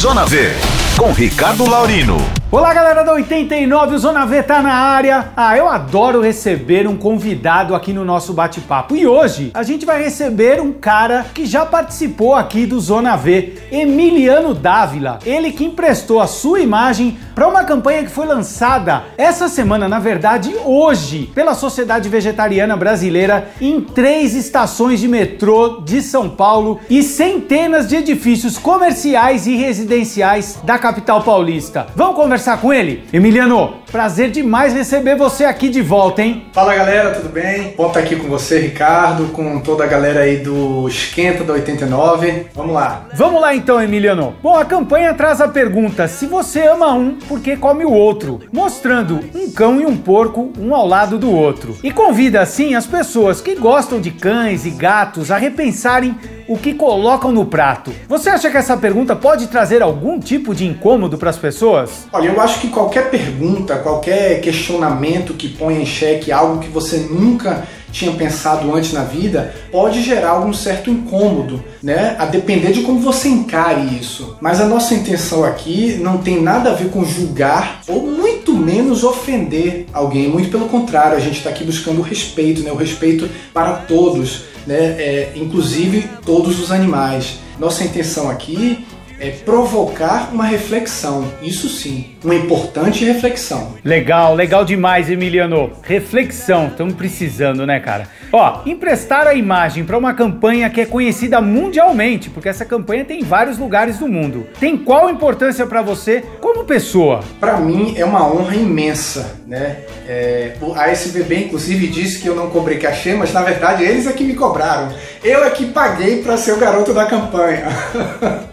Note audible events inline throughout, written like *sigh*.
Zona V, com Ricardo Laurino. Olá, galera da 89, o Zona V tá na área. Ah, eu adoro receber um convidado aqui no nosso bate-papo. E hoje a gente vai receber um cara que já participou aqui do Zona V, Emiliano Dávila. Ele que emprestou a sua imagem para uma campanha que foi lançada essa semana, na verdade, hoje, pela Sociedade Vegetariana Brasileira em três estações de metrô de São Paulo e centenas de edifícios comerciais e residenciais da capital paulista. Vamos conversar conversar com ele? Emiliano, prazer demais receber você aqui de volta, hein? Fala galera, tudo bem? Bom estar aqui com você, Ricardo, com toda a galera aí do Esquenta da 89. Vamos lá. Vamos lá então, Emiliano. Bom, a campanha traz a pergunta: se você ama um, por que come o outro? Mostrando um cão e um porco um ao lado do outro. E convida assim as pessoas que gostam de cães e gatos a repensarem o que colocam no prato. Você acha que essa pergunta pode trazer algum tipo de incômodo para as pessoas? Olha, eu acho que qualquer pergunta, qualquer questionamento que ponha em xeque algo que você nunca tinha pensado antes na vida, pode gerar algum certo incômodo, né? A depender de como você encare isso. Mas a nossa intenção aqui não tem nada a ver com julgar ou muito menos ofender alguém. Muito pelo contrário, a gente está aqui buscando o respeito, né? O respeito para todos né, é, inclusive todos os animais. Nossa intenção aqui é provocar uma reflexão, isso sim, uma importante reflexão. Legal, legal demais, Emiliano. Reflexão, estamos precisando, né, cara? Ó, emprestar a imagem para uma campanha que é conhecida mundialmente, porque essa campanha tem em vários lugares do mundo. Tem qual importância para você como pessoa? Para mim é uma honra imensa, né? É, a SBB inclusive disse que eu não cobrei cachê, mas na verdade eles é que me cobraram. Eu é que paguei para ser o garoto da campanha. *laughs*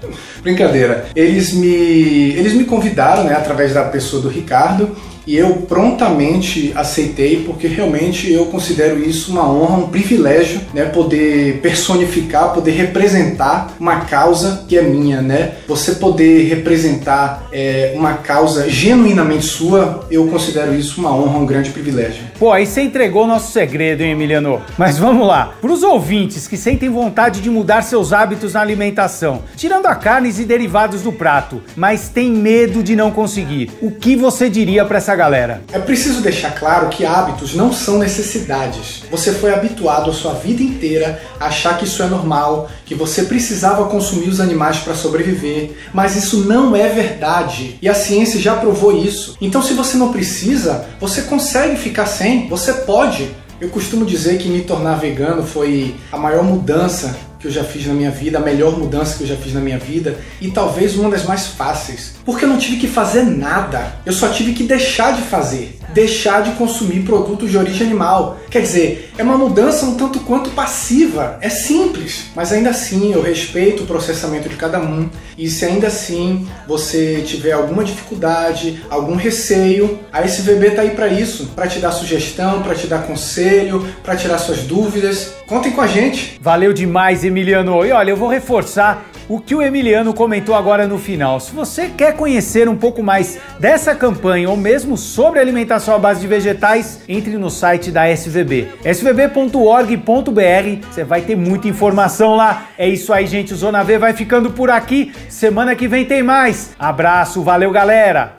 Brincadeira. Eles me, eles me convidaram, né, através da pessoa do Ricardo, e eu prontamente aceitei porque realmente eu considero isso uma honra, um privilégio, né, poder personificar, poder representar uma causa que é minha, né? Você poder representar é, uma causa genuinamente sua, eu considero isso uma honra, um grande privilégio. Pô, aí você entregou o nosso segredo, hein, Emiliano? Mas vamos lá. Para os ouvintes que sentem vontade de mudar seus hábitos na alimentação, tirando a carnes e derivados do prato, mas tem medo de não conseguir, o que você diria para essa galera? É preciso deixar claro que hábitos não são necessidades. Você foi habituado a sua vida inteira a achar que isso é normal, que você precisava consumir os animais para sobreviver, mas isso não é verdade e a ciência já provou isso. Então, se você não precisa, você consegue ficar sem, você pode. Eu costumo dizer que me tornar vegano foi a maior mudança que eu já fiz na minha vida, a melhor mudança que eu já fiz na minha vida e talvez uma das mais fáceis, porque eu não tive que fazer nada, eu só tive que deixar de fazer deixar de consumir produtos de origem animal. Quer dizer, é uma mudança um tanto quanto passiva, é simples, mas ainda assim eu respeito o processamento de cada um. E se ainda assim você tiver alguma dificuldade, algum receio, a SVB tá aí para isso, para te dar sugestão, para te dar conselho, para tirar suas dúvidas. Contem com a gente. Valeu demais, Emiliano. E olha, eu vou reforçar o que o Emiliano comentou agora no final. Se você quer conhecer um pouco mais dessa campanha ou mesmo sobre alimentação à base de vegetais, entre no site da SVB, svb.org.br. Você vai ter muita informação lá. É isso aí, gente. O Zona V vai ficando por aqui. Semana que vem tem mais. Abraço, valeu, galera!